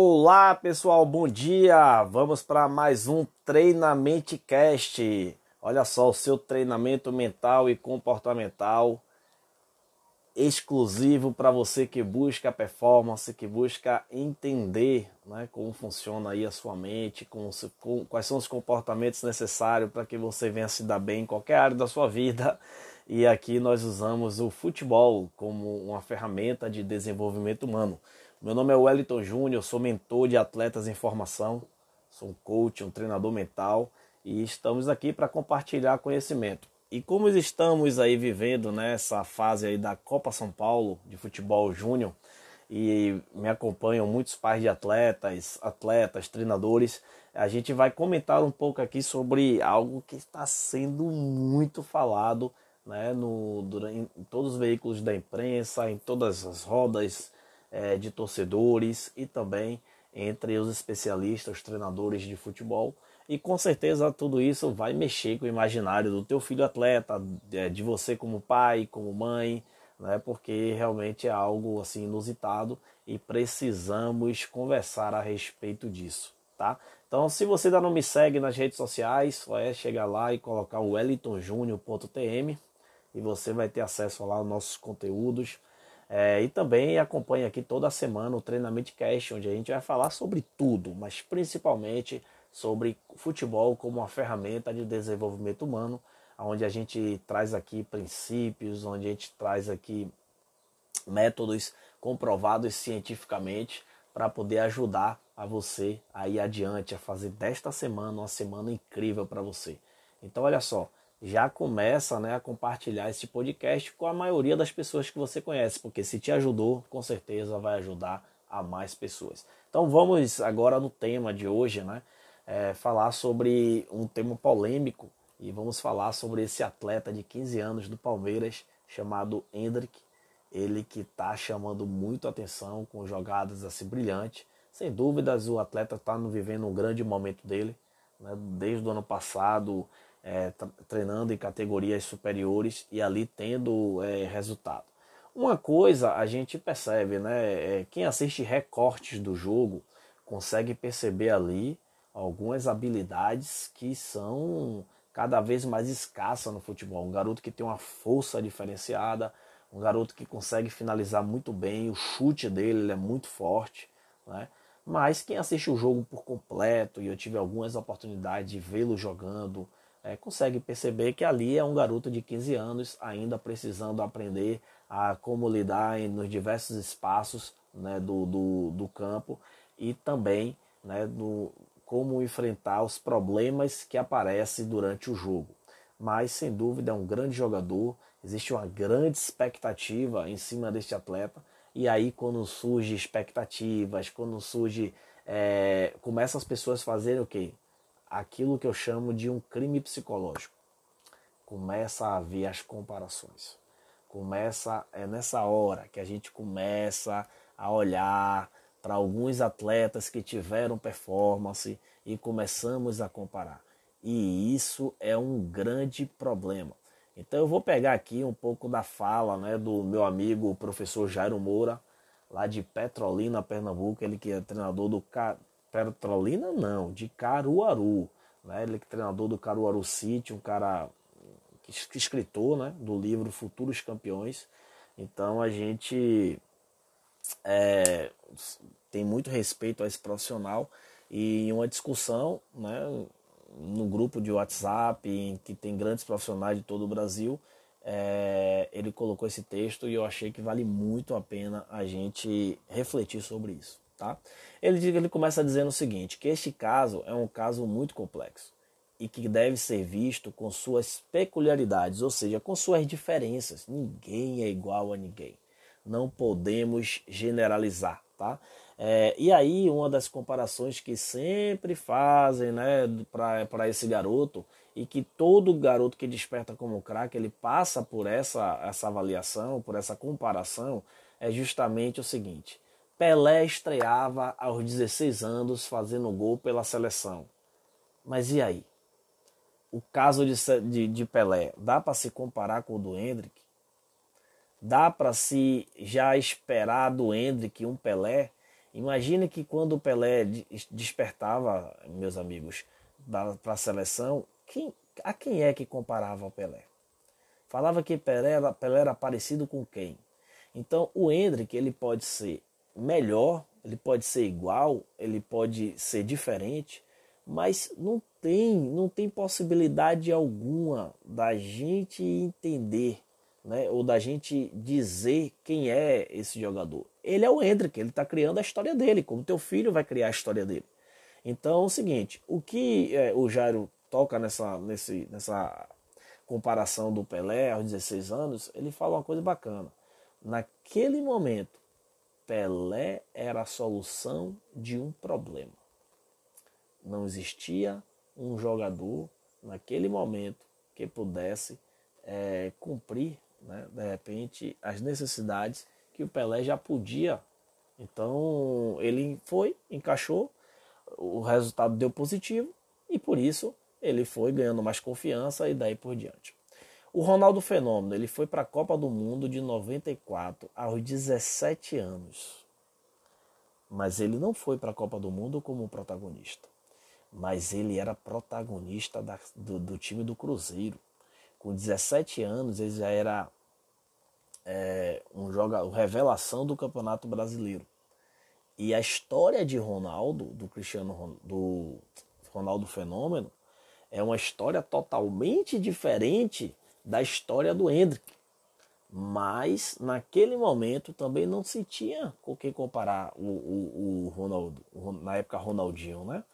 Olá pessoal, bom dia! Vamos para mais um Treinamento Cast. Olha só, o seu treinamento mental e comportamental exclusivo para você que busca performance, que busca entender né, como funciona aí a sua mente, com, com, quais são os comportamentos necessários para que você venha se dar bem em qualquer área da sua vida. E aqui nós usamos o futebol como uma ferramenta de desenvolvimento humano. Meu nome é Wellington Júnior, sou mentor de atletas em formação, sou um coach, um treinador mental e estamos aqui para compartilhar conhecimento. E como estamos aí vivendo nessa fase aí da Copa São Paulo de futebol júnior e me acompanham muitos pais de atletas, atletas, treinadores, a gente vai comentar um pouco aqui sobre algo que está sendo muito falado né, no, durante, em todos os veículos da imprensa, em todas as rodas é, de torcedores e também entre os especialistas, os treinadores de futebol. E com certeza tudo isso vai mexer com o imaginário do teu filho atleta, de você como pai, como mãe, né? porque realmente é algo assim inusitado e precisamos conversar a respeito disso. Tá? Então, se você ainda não me segue nas redes sociais, só é chegar lá e colocar o wellingtonjunior.tm e você vai ter acesso lá aos nossos conteúdos é, e também acompanhe aqui toda semana o Treinamento Cast, onde a gente vai falar sobre tudo, mas principalmente sobre futebol como uma ferramenta de desenvolvimento humano, onde a gente traz aqui princípios, onde a gente traz aqui métodos comprovados cientificamente para poder ajudar a você a ir adiante, a fazer desta semana uma semana incrível para você. Então, olha só, já começa né, a compartilhar esse podcast com a maioria das pessoas que você conhece, porque se te ajudou, com certeza vai ajudar a mais pessoas. Então vamos agora no tema de hoje, né? É, falar sobre um tema polêmico e vamos falar sobre esse atleta de 15 anos do Palmeiras chamado Hendrick. Ele que está chamando muito atenção com jogadas assim brilhantes. Sem dúvidas, o atleta está vivendo um grande momento dele. Né? Desde o ano passado, é, treinando em categorias superiores e ali tendo é, resultado. Uma coisa a gente percebe, né? É, quem assiste recortes do jogo consegue perceber ali algumas habilidades que são cada vez mais escassas no futebol. Um garoto que tem uma força diferenciada, um garoto que consegue finalizar muito bem, o chute dele é muito forte, né? Mas quem assiste o jogo por completo, e eu tive algumas oportunidades de vê-lo jogando, é, consegue perceber que ali é um garoto de 15 anos ainda precisando aprender a como lidar em, nos diversos espaços né, do, do, do, campo e também né, do, como enfrentar os problemas que aparecem durante o jogo. Mas sem dúvida é um grande jogador, existe uma grande expectativa em cima deste atleta. E aí quando surge expectativas, quando surge. É, começa as pessoas a fazerem o quê? Aquilo que eu chamo de um crime psicológico. Começa a haver as comparações. Começa é nessa hora que a gente começa a olhar para alguns atletas que tiveram performance e começamos a comparar. E isso é um grande problema. Então eu vou pegar aqui um pouco da fala né, do meu amigo professor Jairo Moura, lá de Petrolina, Pernambuco, ele que é treinador do Petrolina não, de Caruaru. Né? Ele é treinador do Caruaru City, um cara escritor né? do livro Futuros Campeões. Então a gente é, tem muito respeito a esse profissional e uma discussão né, no grupo de WhatsApp, em que tem grandes profissionais de todo o Brasil, é, ele colocou esse texto e eu achei que vale muito a pena a gente refletir sobre isso. Tá? Ele, ele começa dizendo o seguinte, que este caso é um caso muito complexo e que deve ser visto com suas peculiaridades, ou seja, com suas diferenças. Ninguém é igual a ninguém. Não podemos generalizar, tá? É, e aí, uma das comparações que sempre fazem né, para esse garoto, e que todo garoto que desperta como craque, ele passa por essa, essa avaliação, por essa comparação, é justamente o seguinte: Pelé estreava aos 16 anos fazendo gol pela seleção. Mas e aí? O caso de, de, de Pelé, dá para se comparar com o do Hendrick? Dá para se já esperar do Hendrick um Pelé? Imagine que quando o Pelé despertava, meus amigos, para a seleção, quem, a quem é que comparava o Pelé? Falava que Pelé era, Pelé era parecido com quem? Então o Hendrick ele pode ser melhor, ele pode ser igual, ele pode ser diferente, mas não tem, não tem possibilidade alguma da gente entender, né, ou da gente dizer quem é esse jogador. Ele é o Hendrick, ele está criando a história dele, como teu filho vai criar a história dele. Então é o seguinte, o que é, o Jairo toca nessa, nesse, nessa comparação do Pelé aos 16 anos, ele fala uma coisa bacana. Naquele momento, Pelé era a solução de um problema. Não existia um jogador naquele momento que pudesse é, cumprir, né, de repente, as necessidades que o Pelé já podia. Então ele foi, encaixou, o resultado deu positivo e por isso ele foi ganhando mais confiança e daí por diante. O Ronaldo Fenômeno, ele foi para a Copa do Mundo de 94 aos 17 anos. Mas ele não foi para a Copa do Mundo como protagonista. Mas ele era protagonista da, do, do, time do Cruzeiro. Com 17 anos, ele já era é, um jogador, revelação do Campeonato Brasileiro. E a história de Ronaldo, do Cristiano do Ronaldo Fenômeno, é uma história totalmente diferente da história do Hendrick. Mas naquele momento também não se tinha com quem comparar o, o, o Ronaldo, na época Ronaldinho, né?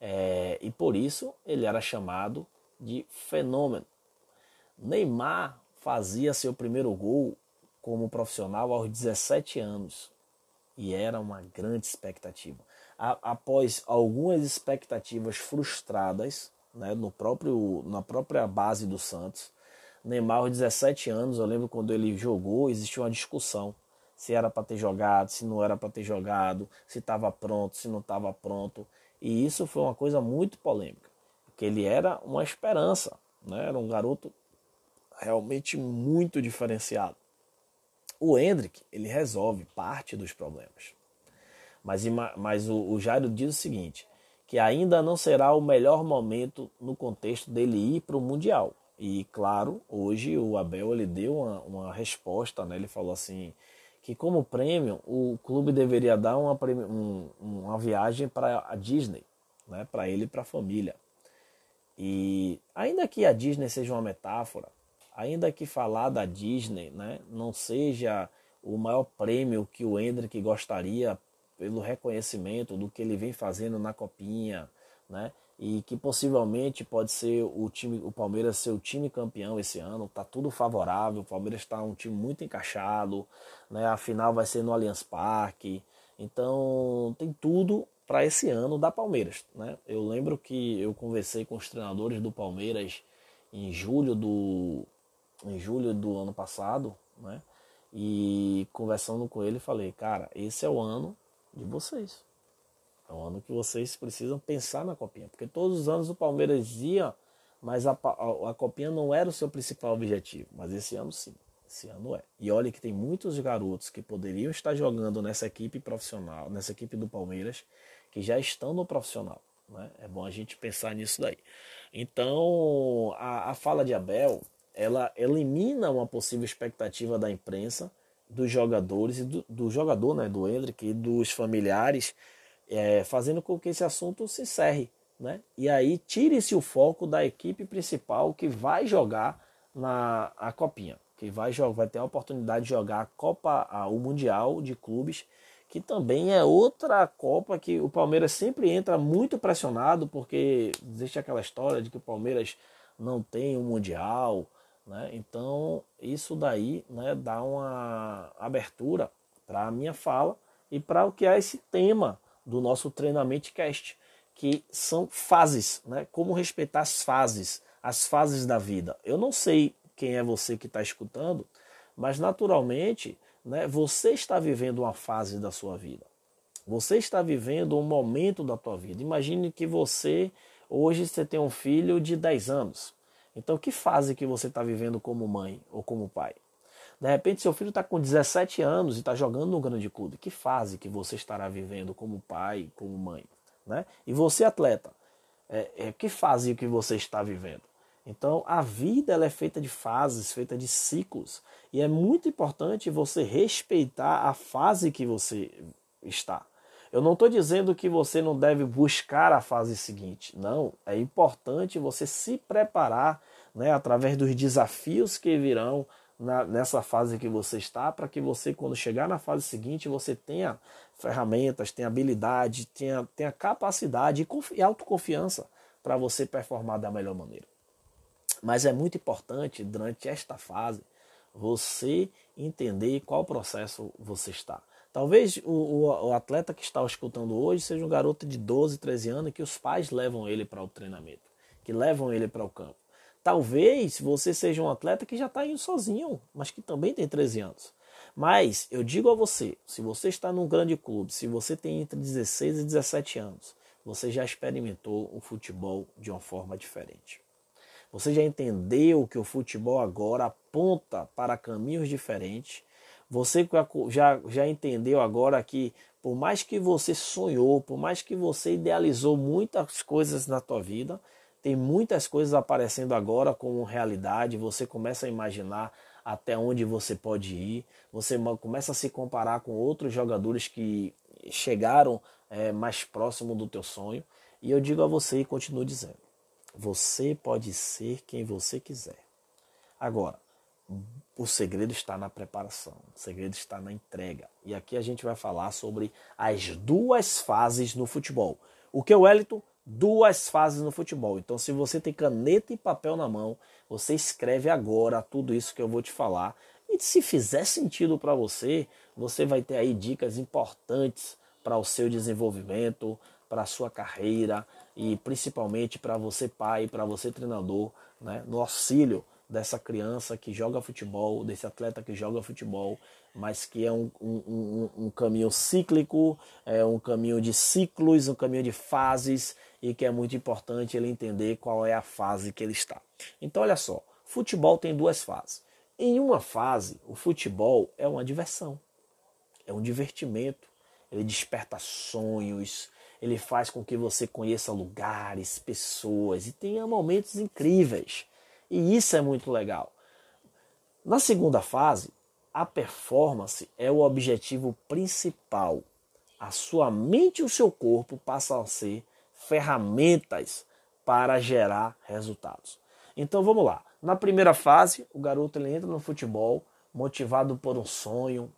É, e por isso ele era chamado de fenômeno. Neymar fazia seu primeiro gol como profissional aos 17 anos e era uma grande expectativa. A, após algumas expectativas frustradas né, no próprio, na própria base do Santos, Neymar, aos 17 anos, eu lembro quando ele jogou, existia uma discussão se era para ter jogado, se não era para ter jogado, se estava pronto, se não estava pronto. E isso foi uma coisa muito polêmica, porque ele era uma esperança, né? era um garoto realmente muito diferenciado. O Hendrick, ele resolve parte dos problemas. Mas, mas o, o Jairo diz o seguinte, que ainda não será o melhor momento no contexto dele ir para o Mundial. E claro, hoje o Abel ele deu uma, uma resposta, né? ele falou assim que como prêmio o clube deveria dar uma, um, uma viagem para a Disney, né? para ele e para a família. E ainda que a Disney seja uma metáfora, ainda que falar da Disney né, não seja o maior prêmio que o Hendrick gostaria pelo reconhecimento do que ele vem fazendo na copinha, né? E que possivelmente pode ser o time, o Palmeiras ser o time campeão esse ano. Tá tudo favorável. O Palmeiras está um time muito encaixado, né? A final vai ser no Allianz Parque. Então tem tudo para esse ano da Palmeiras, né? Eu lembro que eu conversei com os treinadores do Palmeiras em julho do em julho do ano passado, né? E conversando com ele, falei, cara, esse é o ano de vocês. É um ano que vocês precisam pensar na copinha, porque todos os anos o Palmeiras ia, mas a, a, a copinha não era o seu principal objetivo, mas esse ano sim. Esse ano é. E olha que tem muitos garotos que poderiam estar jogando nessa equipe profissional, nessa equipe do Palmeiras, que já estão no profissional. Né? É bom a gente pensar nisso daí. Então, a, a fala de Abel, ela elimina uma possível expectativa da imprensa, dos jogadores e do, do jogador, né, do Hendrick e dos familiares é, fazendo com que esse assunto se encerre. Né? E aí tire-se o foco da equipe principal que vai jogar na a copinha, que vai, vai ter a oportunidade de jogar a Copa, a, o Mundial de Clubes, que também é outra Copa que o Palmeiras sempre entra muito pressionado, porque existe aquela história de que o Palmeiras não tem um Mundial, né? Então isso daí né, dá uma abertura para a minha fala e para o que é esse tema do nosso treinamento cast, que são fases, né? Como respeitar as fases, as fases da vida. Eu não sei quem é você que está escutando, mas naturalmente, né? Você está vivendo uma fase da sua vida. Você está vivendo um momento da tua vida. Imagine que você hoje você tem um filho de 10 anos. Então, que fase que você está vivendo como mãe ou como pai? De repente, seu filho está com 17 anos e está jogando no grande clube. Que fase que você estará vivendo como pai, como mãe? Né? E você, atleta, é, é, que fase que você está vivendo? Então, a vida ela é feita de fases, feita de ciclos. E é muito importante você respeitar a fase que você está. Eu não estou dizendo que você não deve buscar a fase seguinte. Não, é importante você se preparar né, através dos desafios que virão na, nessa fase que você está, para que você, quando chegar na fase seguinte, você tenha ferramentas, tenha habilidade, tenha, tenha capacidade e, e autoconfiança para você performar da melhor maneira. Mas é muito importante, durante esta fase, você entender qual processo você está. Talvez o, o, o, atleta que está escutando hoje seja um garoto de 12, 13 anos que os pais levam ele para o treinamento, que levam ele para o campo. Talvez você seja um atleta que já está indo sozinho, mas que também tem 13 anos. Mas eu digo a você, se você está num grande clube, se você tem entre 16 e 17 anos, você já experimentou o futebol de uma forma diferente. Você já entendeu que o futebol agora aponta para caminhos diferentes você já, já entendeu agora que por mais que você sonhou, por mais que você idealizou muitas coisas na tua vida, tem muitas coisas aparecendo agora como realidade, você começa a imaginar até onde você pode ir, você começa a se comparar com outros jogadores que chegaram é, mais próximo do teu sonho. E eu digo a você e continuo dizendo: você pode ser quem você quiser. Agora, o segredo está na preparação, o segredo está na entrega. E aqui a gente vai falar sobre as duas fases no futebol. O que o Wellington? Duas fases no futebol. Então, se você tem caneta e papel na mão, você escreve agora tudo isso que eu vou te falar. E se fizer sentido para você, você vai ter aí dicas importantes para o seu desenvolvimento, para a sua carreira e principalmente para você pai, para você treinador, né, no auxílio dessa criança que joga futebol, desse atleta que joga futebol, mas que é um, um, um, um, caminho cíclico, é um caminho de ciclos, um caminho de fases e que é muito importante ele entender qual é a fase que ele está. Então, olha só, futebol tem duas fases. Em uma fase, o futebol é uma diversão, é um divertimento, ele desperta sonhos, ele faz com que você conheça lugares, pessoas e tenha momentos incríveis. E isso é muito legal. Na segunda fase, a performance é o objetivo principal. A sua mente e o seu corpo passam a ser ferramentas para gerar resultados. Então vamos lá. Na primeira fase, o garoto ele entra no futebol motivado por um sonho.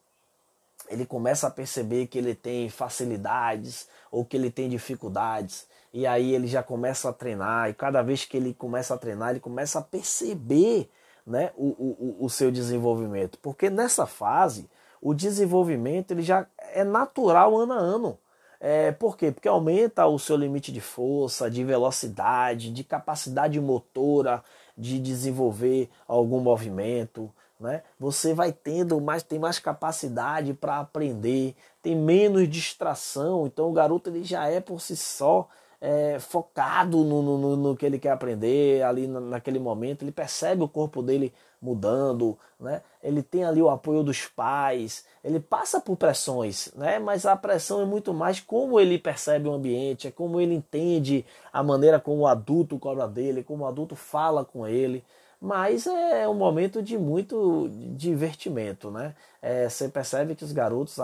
Ele começa a perceber que ele tem facilidades ou que ele tem dificuldades e aí ele já começa a treinar, e cada vez que ele começa a treinar, ele começa a perceber né, o, o, o seu desenvolvimento. Porque nessa fase, o desenvolvimento ele já é natural ano a ano. É, por quê? Porque aumenta o seu limite de força, de velocidade, de capacidade motora, de desenvolver algum movimento. Né? Você vai tendo mais, tem mais capacidade para aprender, tem menos distração. Então o garoto ele já é por si só é, focado no, no, no, que ele quer aprender ali naquele momento, ele percebe o corpo dele mudando, né? ele tem ali o apoio dos pais, ele passa por pressões, né? mas a pressão é muito mais como ele percebe o ambiente, é como ele entende a maneira como o adulto cobra dele, como o adulto fala com ele. Mas é um momento de muito divertimento, né? É, você percebe que os garotos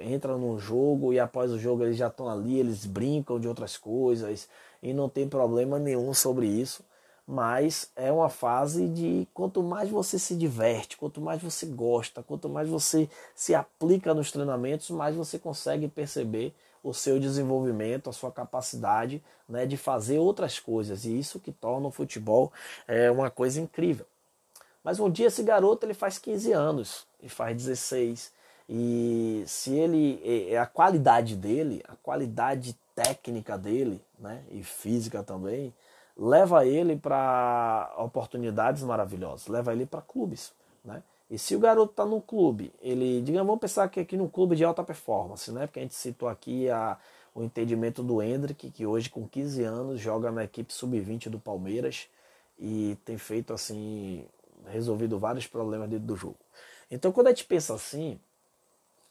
entram no jogo e após o jogo eles já estão ali, eles brincam de outras coisas e não tem problema nenhum sobre isso. Mas é uma fase de quanto mais você se diverte, quanto mais você gosta, quanto mais você se aplica nos treinamentos, mais você consegue perceber o seu desenvolvimento, a sua capacidade né, de fazer outras coisas. E isso que torna o futebol é, uma coisa incrível. Mas um dia esse garoto ele faz 15 anos, e faz 16, e se ele, a qualidade dele, a qualidade técnica dele, né, e física também, leva ele para oportunidades maravilhosas, leva ele para clubes, né? E se o garoto está no clube, ele, digamos, vamos pensar que aqui no clube de alta performance, né? Porque a gente citou aqui a, o entendimento do Hendrick, que hoje com 15 anos joga na equipe sub-20 do Palmeiras e tem feito assim, resolvido vários problemas dentro do jogo. Então, quando a gente pensa assim,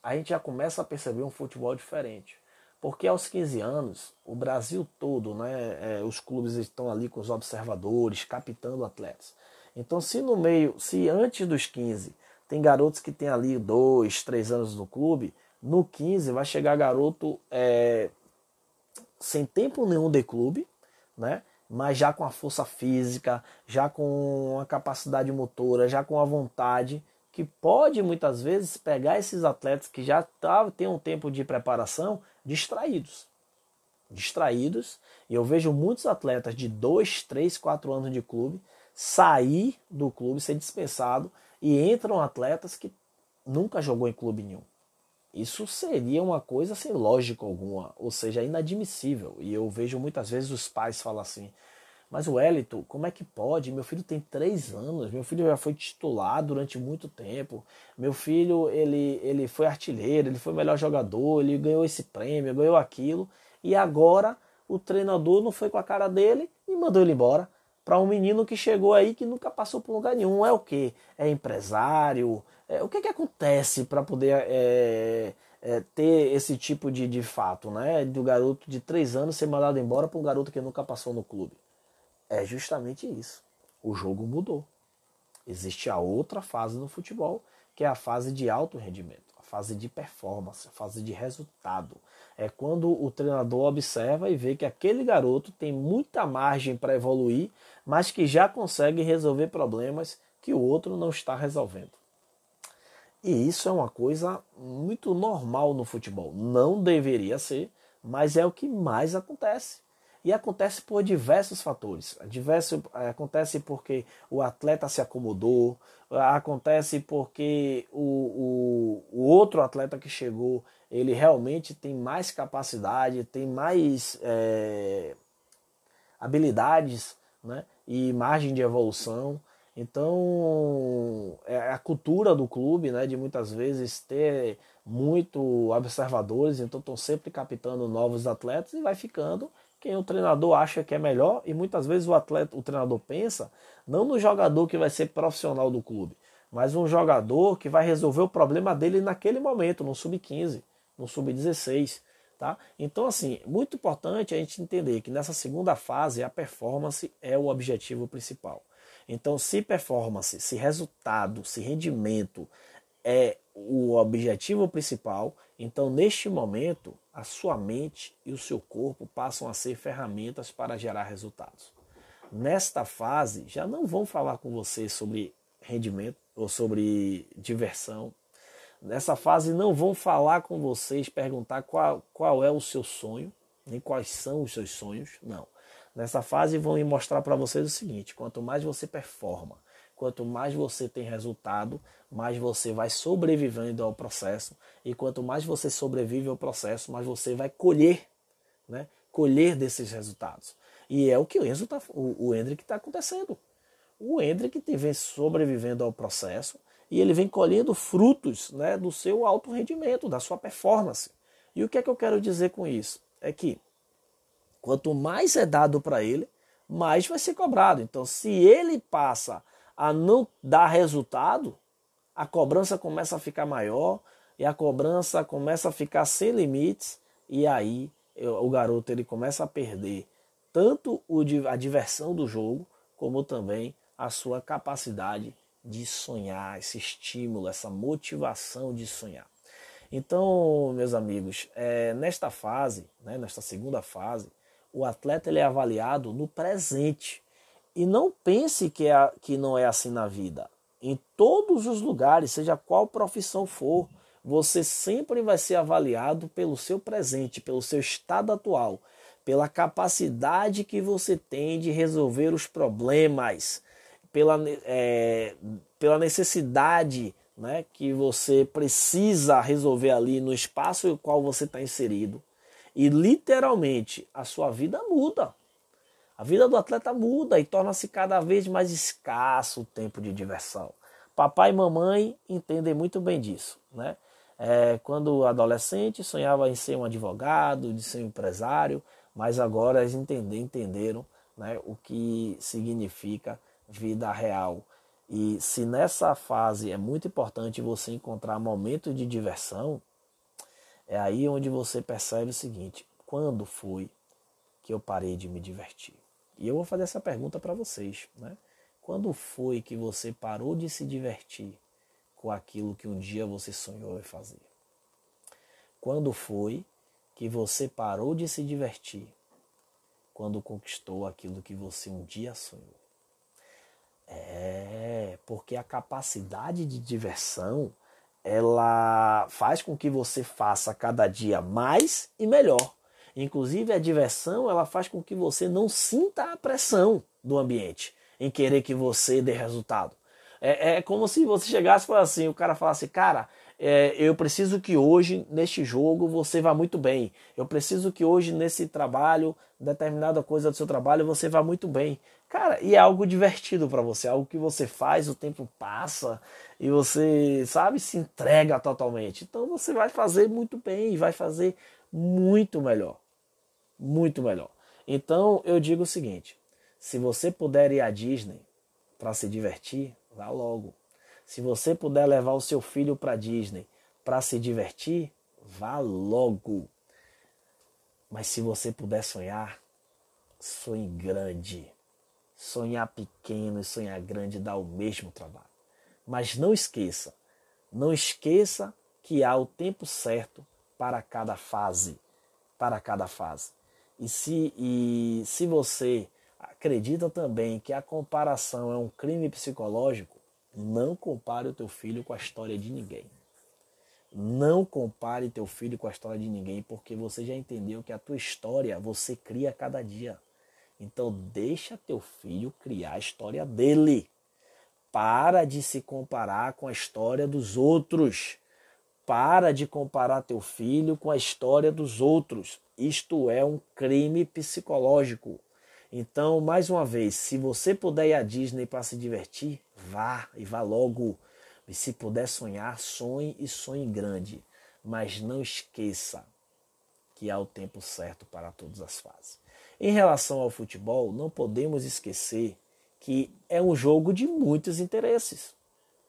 a gente já começa a perceber um futebol diferente. Porque aos 15 anos, o Brasil todo, né, é, os clubes estão ali com os observadores, captando atletas. Então, se no meio, se antes dos 15 tem garotos que tem ali dois, três anos no clube, no 15 vai chegar garoto é, sem tempo nenhum de clube, né? mas já com a força física, já com a capacidade motora, já com a vontade, que pode muitas vezes pegar esses atletas que já tá, têm um tempo de preparação distraídos. Distraídos, e eu vejo muitos atletas de 2, 3, 4 anos de clube sair do clube, ser dispensado, e entram atletas que nunca jogou em clube nenhum. Isso seria uma coisa sem lógica alguma, ou seja, inadmissível. E eu vejo muitas vezes os pais falar assim: Mas o Wellington, como é que pode? Meu filho tem três anos, meu filho já foi titular durante muito tempo, meu filho ele, ele foi artilheiro, ele foi melhor jogador, ele ganhou esse prêmio, ganhou aquilo, e agora o treinador não foi com a cara dele e mandou ele embora para um menino que chegou aí que nunca passou por lugar nenhum. É o que? É empresário, é, o que, que acontece para poder é, é, ter esse tipo de, de fato, né? Do garoto de três anos ser mandado embora para um garoto que nunca passou no clube. É justamente isso. O jogo mudou. Existe a outra fase no futebol, que é a fase de alto rendimento, a fase de performance, a fase de resultado. É quando o treinador observa e vê que aquele garoto tem muita margem para evoluir, mas que já consegue resolver problemas que o outro não está resolvendo. E isso é uma coisa muito normal no futebol. Não deveria ser, mas é o que mais acontece. E acontece por diversos fatores. Diverso, é, acontece porque o atleta se acomodou, acontece porque o, o, o, outro atleta que chegou, ele realmente tem mais capacidade, tem mais é, habilidades né, e margem de evolução. Então, é a cultura do clube, né, de muitas vezes ter muito observadores, então estão sempre captando novos atletas e vai ficando quem o treinador acha que é melhor e muitas vezes o atleta, o treinador pensa não no jogador que vai ser profissional do clube, mas um jogador que vai resolver o problema dele naquele momento, no sub-15, no sub-16, tá? Então assim, muito importante a gente entender que nessa segunda fase a performance é o objetivo principal. Então, se performance, se resultado, se rendimento é o objetivo principal, então neste momento a sua mente e o seu corpo passam a ser ferramentas para gerar resultados. Nesta fase, já não vão falar com você sobre rendimento ou sobre diversão. Nessa fase, não vão falar com vocês, perguntar qual, qual é o seu sonho, nem quais são os seus sonhos. Não. Nessa fase vão mostrar para vocês o seguinte: quanto mais você performa, quanto mais você tem resultado, mais você vai sobrevivendo ao processo. E quanto mais você sobrevive ao processo, mais você vai colher, né? Colher desses resultados. E é o que o Enzo tá, o, o Hendrick está acontecendo. O Hendrick vem sobrevivendo ao processo e ele vem colhendo frutos né, do seu alto rendimento, da sua performance. E o que é que eu quero dizer com isso? É que Quanto mais é dado para ele, mais vai ser cobrado. Então, se ele passa a não dar resultado, a cobrança começa a ficar maior e a cobrança começa a ficar sem limites e aí o garoto ele começa a perder tanto a diversão do jogo como também a sua capacidade de sonhar, esse estímulo, essa motivação de sonhar. Então, meus amigos, é, nesta fase, né, nesta segunda fase, o atleta ele é avaliado no presente. E não pense que, é, que não é assim na vida. Em todos os lugares, seja qual profissão for, você sempre vai ser avaliado pelo seu presente, pelo seu estado atual, pela capacidade que você tem de resolver os problemas, pela, é, pela necessidade né, que você precisa resolver ali no espaço em qual você está inserido. E literalmente a sua vida muda. A vida do atleta muda e torna-se cada vez mais escasso o tempo de diversão. Papai e mamãe entendem muito bem disso. Né? É, quando adolescente sonhava em ser um advogado, de ser um empresário, mas agora eles entenderam né, o que significa vida real. E se nessa fase é muito importante você encontrar momentos de diversão, é aí onde você percebe o seguinte: quando foi que eu parei de me divertir? E eu vou fazer essa pergunta para vocês, né? Quando foi que você parou de se divertir com aquilo que um dia você sonhou em fazer? Quando foi que você parou de se divertir quando conquistou aquilo que você um dia sonhou? É, porque a capacidade de diversão ela faz com que você faça cada dia mais e melhor. Inclusive a diversão ela faz com que você não sinta a pressão do ambiente em querer que você dê resultado. É, é como se você chegasse e assim, o cara falasse, cara, é, eu preciso que hoje, neste jogo, você vá muito bem. Eu preciso que hoje, nesse trabalho, determinada coisa do seu trabalho, você vá muito bem. Cara, e é algo divertido para você, algo que você faz, o tempo passa e você, sabe, se entrega totalmente. Então você vai fazer muito bem, vai fazer muito melhor. Muito melhor. Então eu digo o seguinte: se você puder ir à Disney para se divertir, vá logo. Se você puder levar o seu filho para Disney para se divertir, vá logo. Mas se você puder sonhar, sonhe grande. Sonhar pequeno e sonhar grande dá o mesmo trabalho. Mas não esqueça, não esqueça que há o tempo certo para cada fase, para cada fase. E se, e se você acredita também que a comparação é um crime psicológico, não compare o teu filho com a história de ninguém. Não compare teu filho com a história de ninguém, porque você já entendeu que a tua história você cria a cada dia. Então deixa teu filho criar a história dele. Para de se comparar com a história dos outros. Para de comparar teu filho com a história dos outros. Isto é um crime psicológico. Então, mais uma vez, se você puder ir à Disney para se divertir, vá e vá logo. E se puder sonhar, sonhe e sonhe grande. Mas não esqueça que há o tempo certo para todas as fases. Em relação ao futebol, não podemos esquecer que é um jogo de muitos interesses.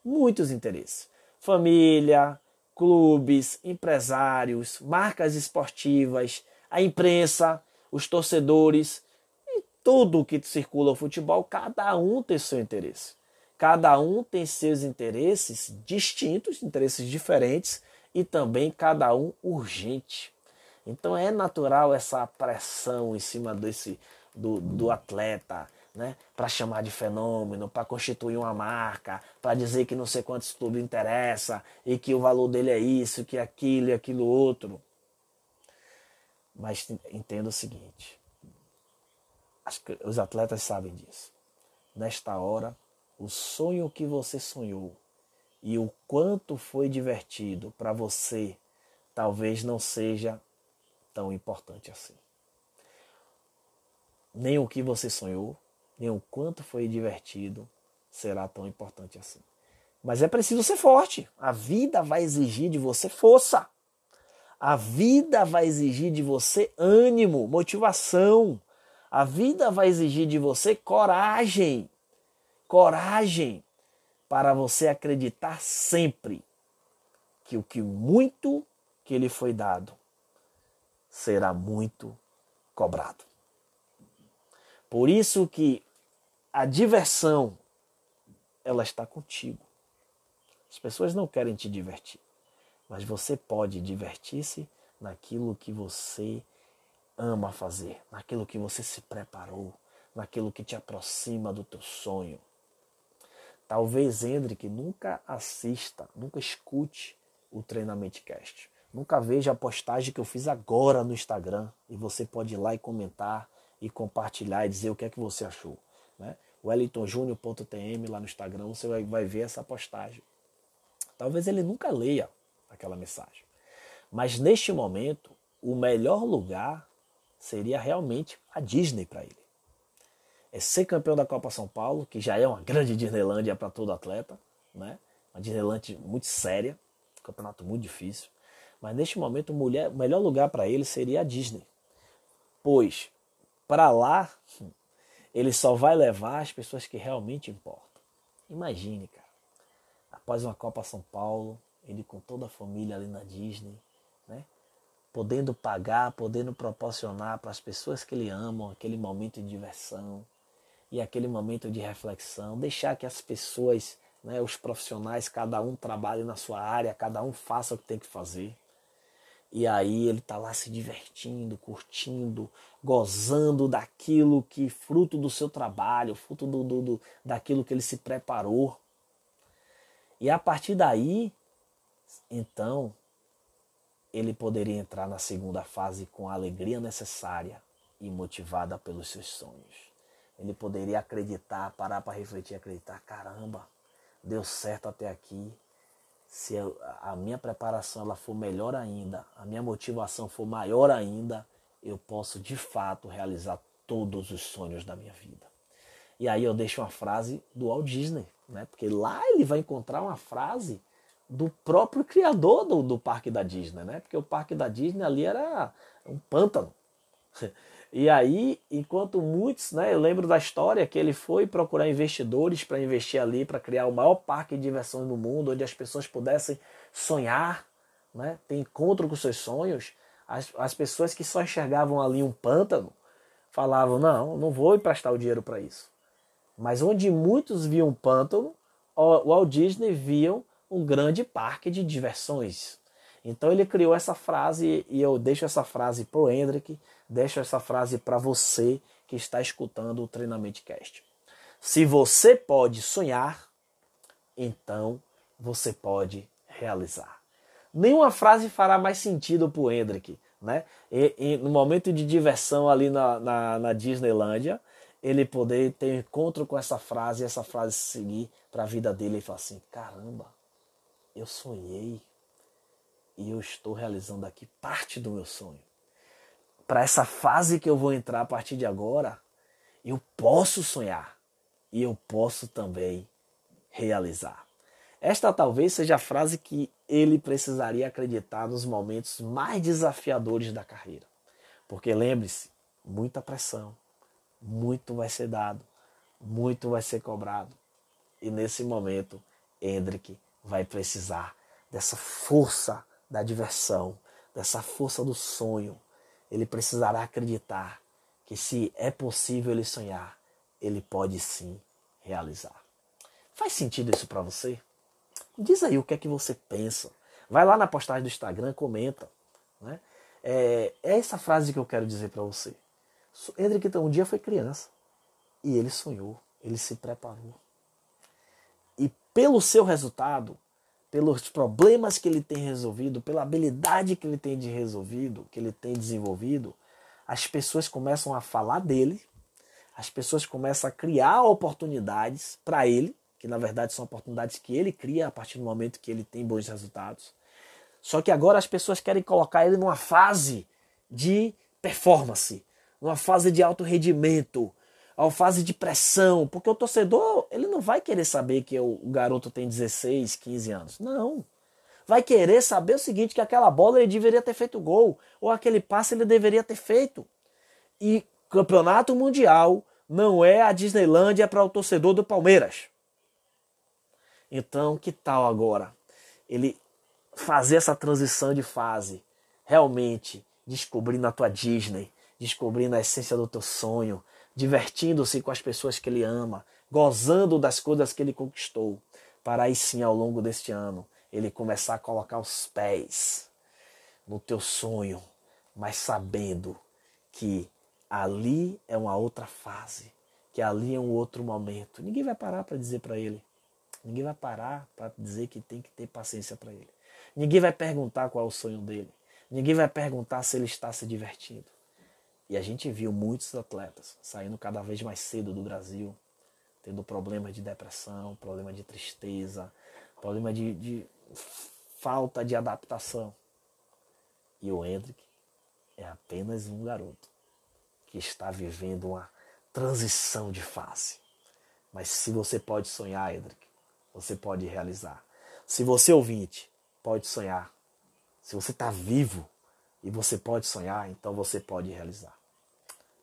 Muitos interesses. Família, clubes, empresários, marcas esportivas, a imprensa, os torcedores tudo que circula o futebol, cada um tem seu interesse. Cada um tem seus interesses distintos, interesses diferentes e também cada um urgente. Então é natural essa pressão em cima desse do, do atleta, né? Para chamar de fenômeno, para constituir uma marca, para dizer que não sei quantos clubes interessa e que o valor dele é isso, que aquilo e aquilo outro. Mas entenda o seguinte: os atletas sabem disso. Nesta hora, o sonho que você sonhou e o quanto foi divertido para você talvez não seja tão importante assim. Nem o que você sonhou, nem o quanto foi divertido será tão importante assim. Mas é preciso ser forte. A vida vai exigir de você força. A vida vai exigir de você ânimo, motivação, a vida vai exigir de você coragem. Coragem para você acreditar sempre que o que muito que lhe foi dado será muito cobrado. Por isso que a diversão ela está contigo. As pessoas não querem te divertir, mas você pode divertir-se naquilo que você ama fazer, naquilo que você se preparou, naquilo que te aproxima do teu sonho. Talvez Hendrick nunca assista, nunca escute o Treinamento Cast. Nunca veja a postagem que eu fiz agora no Instagram e você pode ir lá e comentar e compartilhar e dizer o que é que você achou. Né? wellingtonjunior.tm lá no Instagram, você vai, vai ver essa postagem. Talvez ele nunca leia aquela mensagem. Mas neste momento, o melhor lugar seria realmente a Disney para ele. É ser campeão da Copa São Paulo, que já é uma grande Disneylândia para todo atleta, né? Uma Disneylandia muito séria, um campeonato muito difícil. Mas neste momento mulher, o melhor lugar para ele seria a Disney. Pois para lá ele só vai levar as pessoas que realmente importam. Imagine, cara. Após uma Copa São Paulo, ele com toda a família ali na Disney, né? Podendo pagar, podendo proporcionar para as pessoas que ele amam aquele momento de diversão e aquele momento de reflexão, deixar que as pessoas, né, os profissionais, cada um trabalhe na sua área, cada um faça o que tem que fazer. E aí ele está lá se divertindo, curtindo, gozando daquilo que, fruto do seu trabalho, fruto do, do, do, daquilo que ele se preparou. E a partir daí, então, ele poderia entrar na segunda fase com a alegria necessária e motivada pelos seus sonhos. Ele poderia acreditar, parar para refletir, acreditar: caramba, deu certo até aqui, se a minha preparação ela for melhor ainda, a minha motivação for maior ainda, eu posso de fato realizar todos os sonhos da minha vida. E aí eu deixo uma frase do Walt Disney, né? Porque lá ele vai encontrar uma frase do próprio criador do, do parque da Disney, né? Porque o parque da Disney ali era um pântano. E aí, enquanto muitos, né, eu lembro da história que ele foi procurar investidores para investir ali, para criar o maior parque de diversões do mundo, onde as pessoas pudessem sonhar, né, ter encontro com seus sonhos. As, as pessoas que só enxergavam ali um pântano falavam: não, não vou emprestar o dinheiro para isso. Mas onde muitos viam um pântano, o Walt Disney viam um grande parque de diversões. Então ele criou essa frase e eu deixo essa frase para o Hendrick deixo essa frase para você que está escutando o Treinamento Cast. Se você pode sonhar, então você pode realizar. Nenhuma frase fará mais sentido para o Hendrick. Né? E, e, no momento de diversão ali na, na, na Disneylândia, ele poder ter um encontro com essa frase e essa frase seguir para a vida dele e falar assim: caramba, eu sonhei e eu estou realizando aqui parte do meu sonho para essa fase que eu vou entrar a partir de agora, eu posso sonhar e eu posso também realizar. Esta talvez seja a frase que ele precisaria acreditar nos momentos mais desafiadores da carreira. Porque lembre-se, muita pressão, muito vai ser dado, muito vai ser cobrado. E nesse momento, Hendrick vai precisar dessa força da diversão, dessa força do sonho, ele precisará acreditar que se é possível ele sonhar, ele pode sim realizar. Faz sentido isso para você? Diz aí o que é que você pensa. Vai lá na postagem do Instagram, comenta. Né? É, é essa frase que eu quero dizer para você. Hendrick então, um dia foi criança e ele sonhou, ele se preparou. E pelo seu resultado, pelos problemas que ele tem resolvido, pela habilidade que ele tem de resolvido, que ele tem desenvolvido, as pessoas começam a falar dele, as pessoas começam a criar oportunidades para ele, que na verdade são oportunidades que ele cria a partir do momento que ele tem bons resultados. Só que agora as pessoas querem colocar ele numa fase de performance, numa fase de alto rendimento, a fase de pressão, porque o torcedor ele não vai querer saber que o garoto tem 16, 15 anos. Não. Vai querer saber o seguinte, que aquela bola ele deveria ter feito gol, ou aquele passe ele deveria ter feito. E campeonato mundial não é a Disneylândia para o torcedor do Palmeiras. Então, que tal agora ele fazer essa transição de fase, realmente descobrindo a tua Disney, descobrindo a essência do teu sonho, divertindo-se com as pessoas que ele ama, gozando das coisas que ele conquistou, para aí sim, ao longo deste ano, ele começar a colocar os pés no teu sonho, mas sabendo que ali é uma outra fase, que ali é um outro momento. Ninguém vai parar para dizer para ele. Ninguém vai parar para dizer que tem que ter paciência para ele. Ninguém vai perguntar qual é o sonho dele. Ninguém vai perguntar se ele está se divertindo. E a gente viu muitos atletas saindo cada vez mais cedo do Brasil, tendo problemas de depressão, problema de tristeza, problema de, de falta de adaptação. E o Hendrick é apenas um garoto que está vivendo uma transição de fase. Mas se você pode sonhar, Hendrick, você pode realizar. Se você ouvinte pode sonhar, se você está vivo e você pode sonhar, então você pode realizar.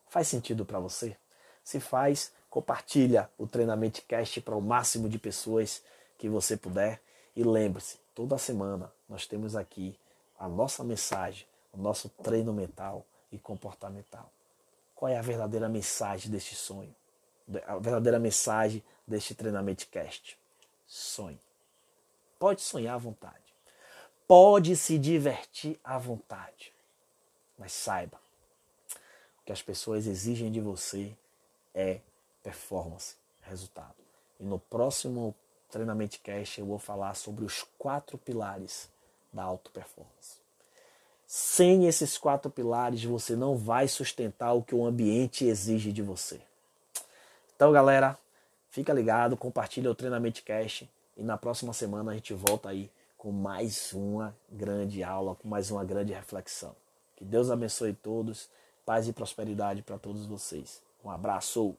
Faz sentido para você? Se faz, Compartilha o Treinamento Cast para o máximo de pessoas que você puder. E lembre-se, toda semana nós temos aqui a nossa mensagem, o nosso treino mental e comportamental. Qual é a verdadeira mensagem deste sonho? A verdadeira mensagem deste treinamento cast? Sonhe. Pode sonhar à vontade. Pode se divertir à vontade. Mas saiba, que as pessoas exigem de você é performance, resultado. E no próximo treinamento cast eu vou falar sobre os quatro pilares da auto performance. Sem esses quatro pilares, você não vai sustentar o que o ambiente exige de você. Então, galera, fica ligado, compartilha o treinamento cast e na próxima semana a gente volta aí com mais uma grande aula, com mais uma grande reflexão. Que Deus abençoe todos, paz e prosperidade para todos vocês. Um abraço.